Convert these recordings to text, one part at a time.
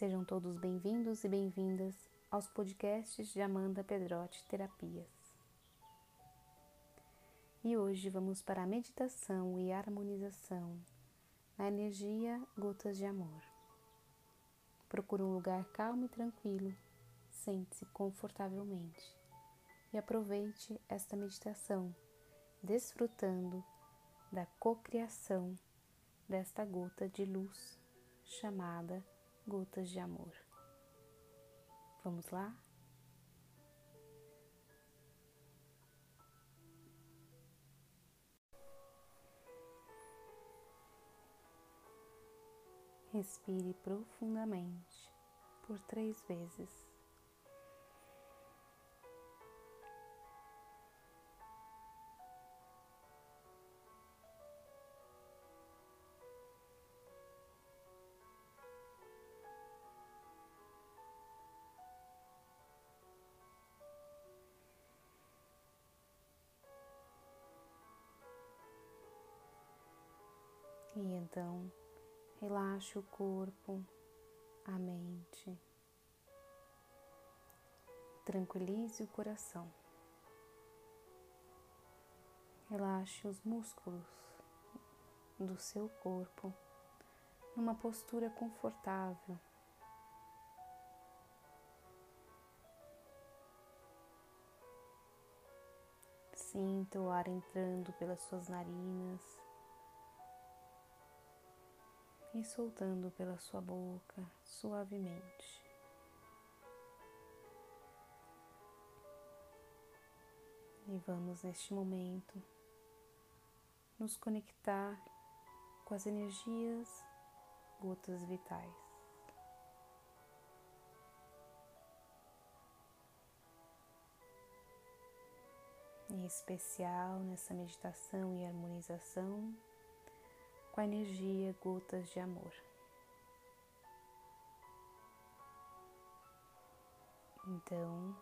Sejam todos bem-vindos e bem-vindas aos podcasts de Amanda Pedrotti Terapias. E hoje vamos para a meditação e harmonização na energia Gotas de Amor. Procure um lugar calmo e tranquilo, sente-se confortavelmente e aproveite esta meditação, desfrutando da cocriação desta gota de luz chamada gotas de amor. Vamos lá? Respire profundamente por três vezes. E então. Relaxe o corpo, a mente, tranquilize o coração, relaxe os músculos do seu corpo numa postura confortável. Sinta o ar entrando pelas suas narinas e soltando pela sua boca suavemente. E vamos neste momento nos conectar com as energias gotas vitais. Em especial nessa meditação e harmonização com a energia gotas de amor. Então,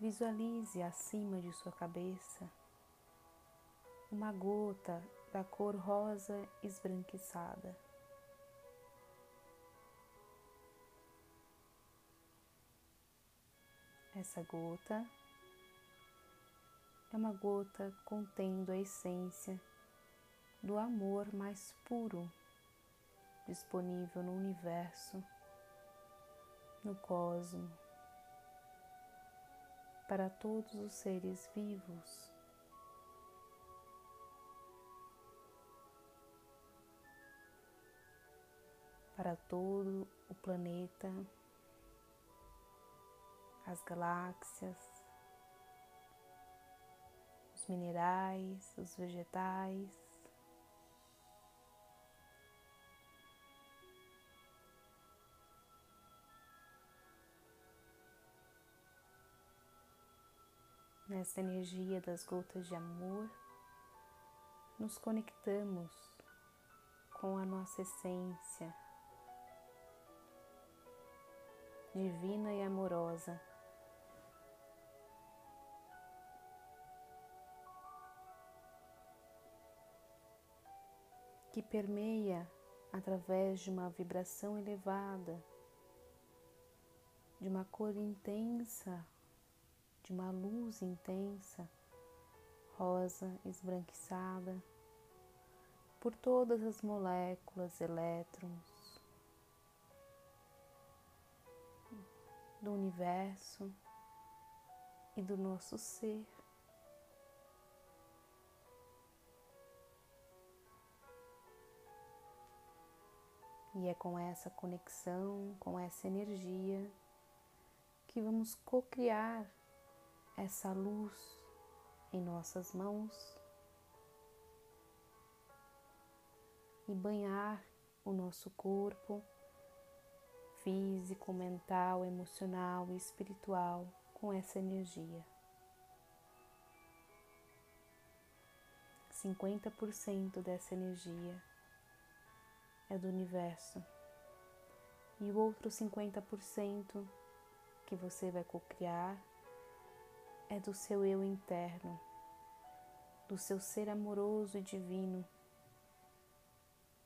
visualize acima de sua cabeça uma gota da cor rosa esbranquiçada. Essa gota é uma gota contendo a essência do amor mais puro disponível no universo, no cosmo, para todos os seres vivos. Para todo o planeta, as galáxias, os minerais, os vegetais, nessa energia das gotas de amor, nos conectamos com a nossa essência divina e amorosa. Que permeia através de uma vibração elevada, de uma cor intensa de uma luz intensa, rosa esbranquiçada, por todas as moléculas, elétrons do universo e do nosso ser. E é com essa conexão, com essa energia, que vamos co-criar essa luz em nossas mãos e banhar o nosso corpo físico, mental, emocional e espiritual com essa energia. 50% dessa energia é do universo e o outro 50% que você vai co-criar é do seu eu interno, do seu ser amoroso e divino,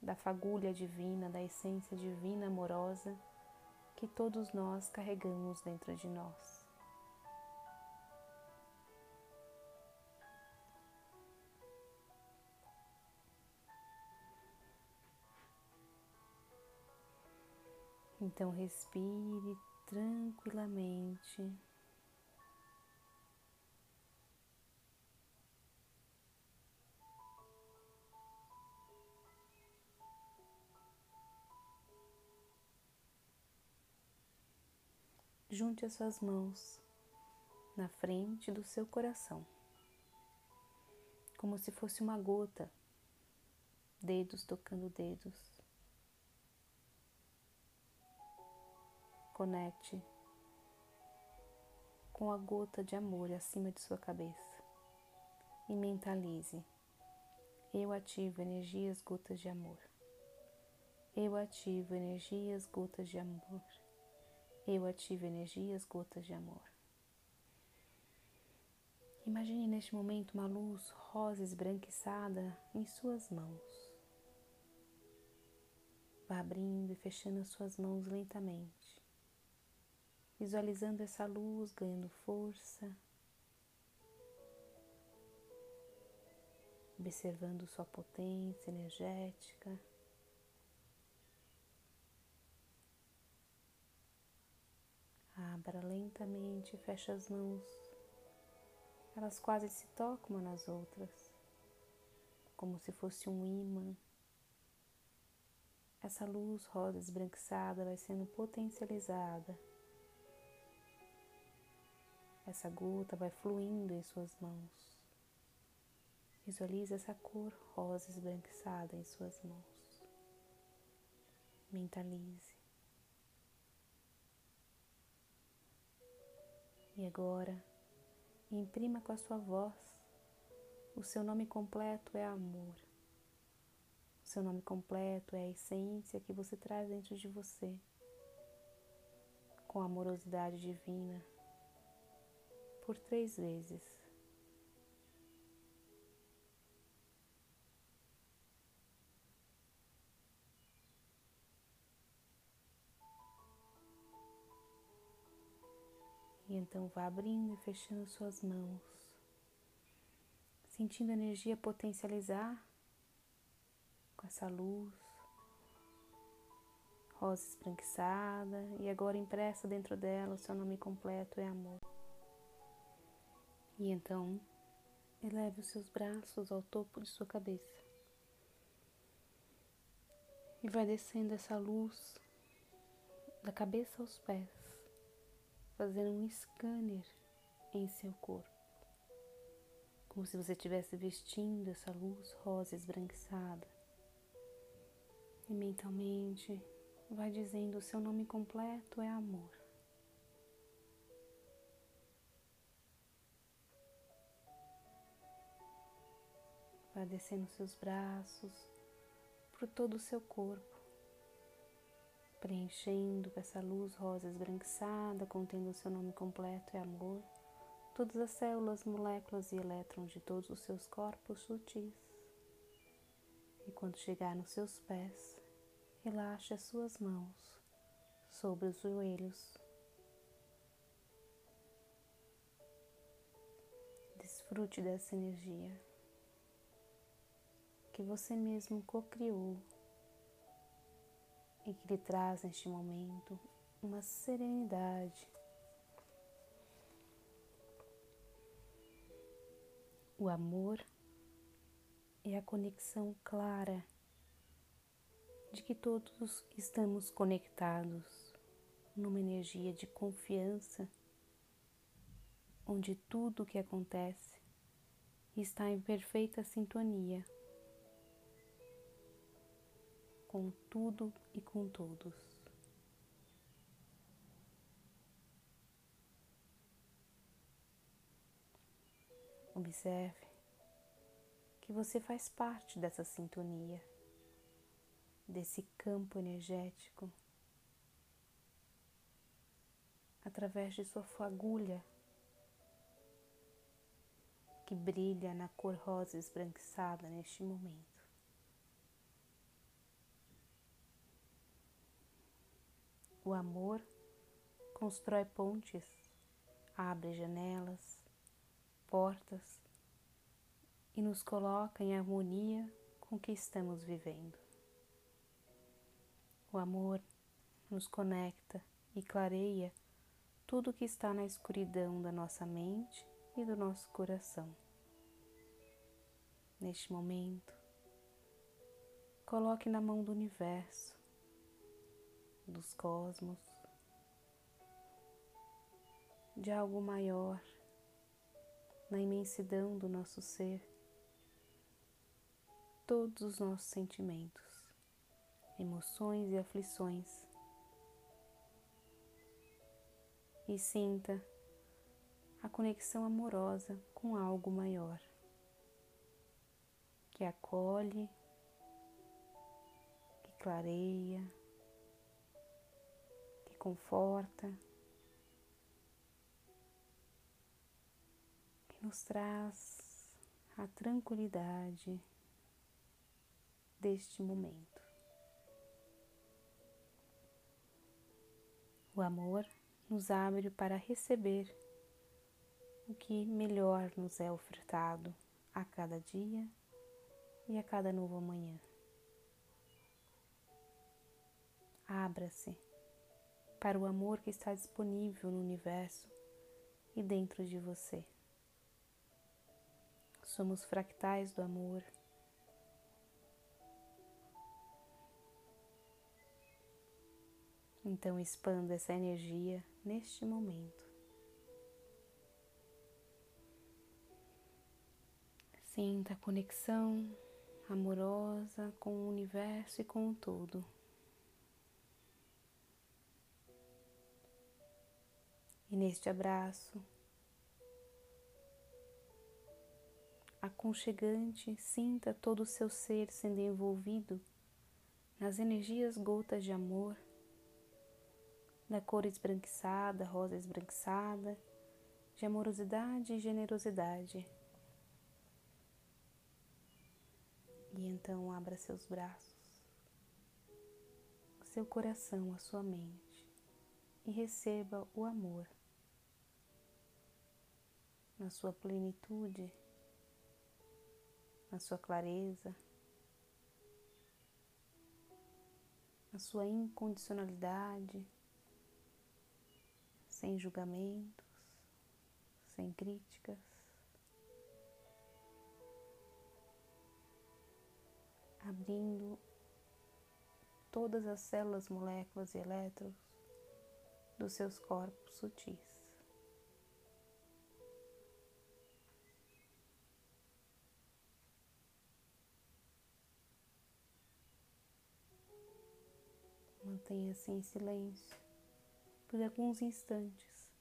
da fagulha divina, da essência divina amorosa que todos nós carregamos dentro de nós. Então respire tranquilamente. Junte as suas mãos na frente do seu coração, como se fosse uma gota, dedos tocando dedos. conecte com a gota de amor acima de sua cabeça e mentalize: eu ativo energias gotas de amor. Eu ativo energias gotas de amor. Eu ativo energias gotas de amor. Imagine neste momento uma luz rosa esbranquiçada em suas mãos. Vá abrindo e fechando as suas mãos lentamente visualizando essa luz ganhando força, observando sua potência energética. Abra lentamente, fecha as mãos. Elas quase se tocam umas nas outras, como se fosse um imã. Essa luz rosa esbranquiçada vai sendo potencializada essa gota vai fluindo em suas mãos. Visualize essa cor rosa esbranquiçada em suas mãos. Mentalize. E agora, imprima com a sua voz. O seu nome completo é amor. O seu nome completo é a essência que você traz dentro de você, com amorosidade divina por três vezes. E então vá abrindo e fechando suas mãos, sentindo a energia potencializar com essa luz rosa esbranquiçada e agora impressa dentro dela o seu nome completo é amor. E então, eleve os seus braços ao topo de sua cabeça. E vai descendo essa luz da cabeça aos pés, fazendo um scanner em seu corpo. Como se você estivesse vestindo essa luz rosa esbranquiçada. E mentalmente vai dizendo o seu nome completo é amor. Vai descendo seus braços por todo o seu corpo, preenchendo essa luz rosa esbranquiçada, contendo o seu nome completo e amor, todas as células, moléculas e elétrons de todos os seus corpos sutis. E quando chegar nos seus pés, relaxe as suas mãos sobre os joelhos. Desfrute dessa energia que você mesmo co-criou e que lhe traz neste momento uma serenidade. O amor é a conexão clara de que todos estamos conectados numa energia de confiança, onde tudo o que acontece está em perfeita sintonia com tudo e com todos. Observe que você faz parte dessa sintonia, desse campo energético, através de sua fagulha que brilha na cor rosa esbranquiçada neste momento. O amor constrói pontes, abre janelas, portas e nos coloca em harmonia com o que estamos vivendo. O amor nos conecta e clareia tudo que está na escuridão da nossa mente e do nosso coração. Neste momento, coloque na mão do universo, dos cosmos, de algo maior, na imensidão do nosso ser, todos os nossos sentimentos, emoções e aflições. E sinta a conexão amorosa com algo maior, que acolhe, que clareia, que conforta. nos traz a tranquilidade deste momento. O amor nos abre para receber o que melhor nos é ofertado a cada dia e a cada novo amanhã. Abra-se para o amor que está disponível no universo e dentro de você. Somos fractais do amor. Então expanda essa energia neste momento. Sinta a conexão amorosa com o universo e com o todo. E neste abraço, aconchegante, sinta todo o seu ser sendo envolvido nas energias gotas de amor, da cor esbranquiçada, rosa esbranquiçada, de amorosidade e generosidade. E então abra seus braços, seu coração, a sua mente e receba o amor na sua plenitude na sua clareza, na sua incondicionalidade, sem julgamentos, sem críticas. Abrindo todas as células, moléculas e elétrons dos seus corpos sutis. Mantenha-se em silêncio por alguns instantes.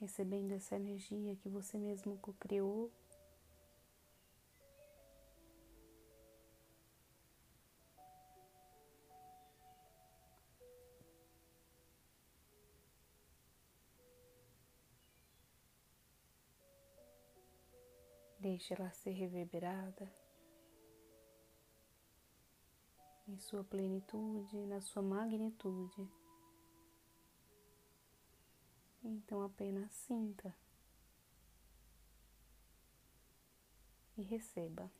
Recebendo essa energia que você mesmo criou Deixe ela ser reverberada em sua plenitude, na sua magnitude. Então apenas sinta e receba.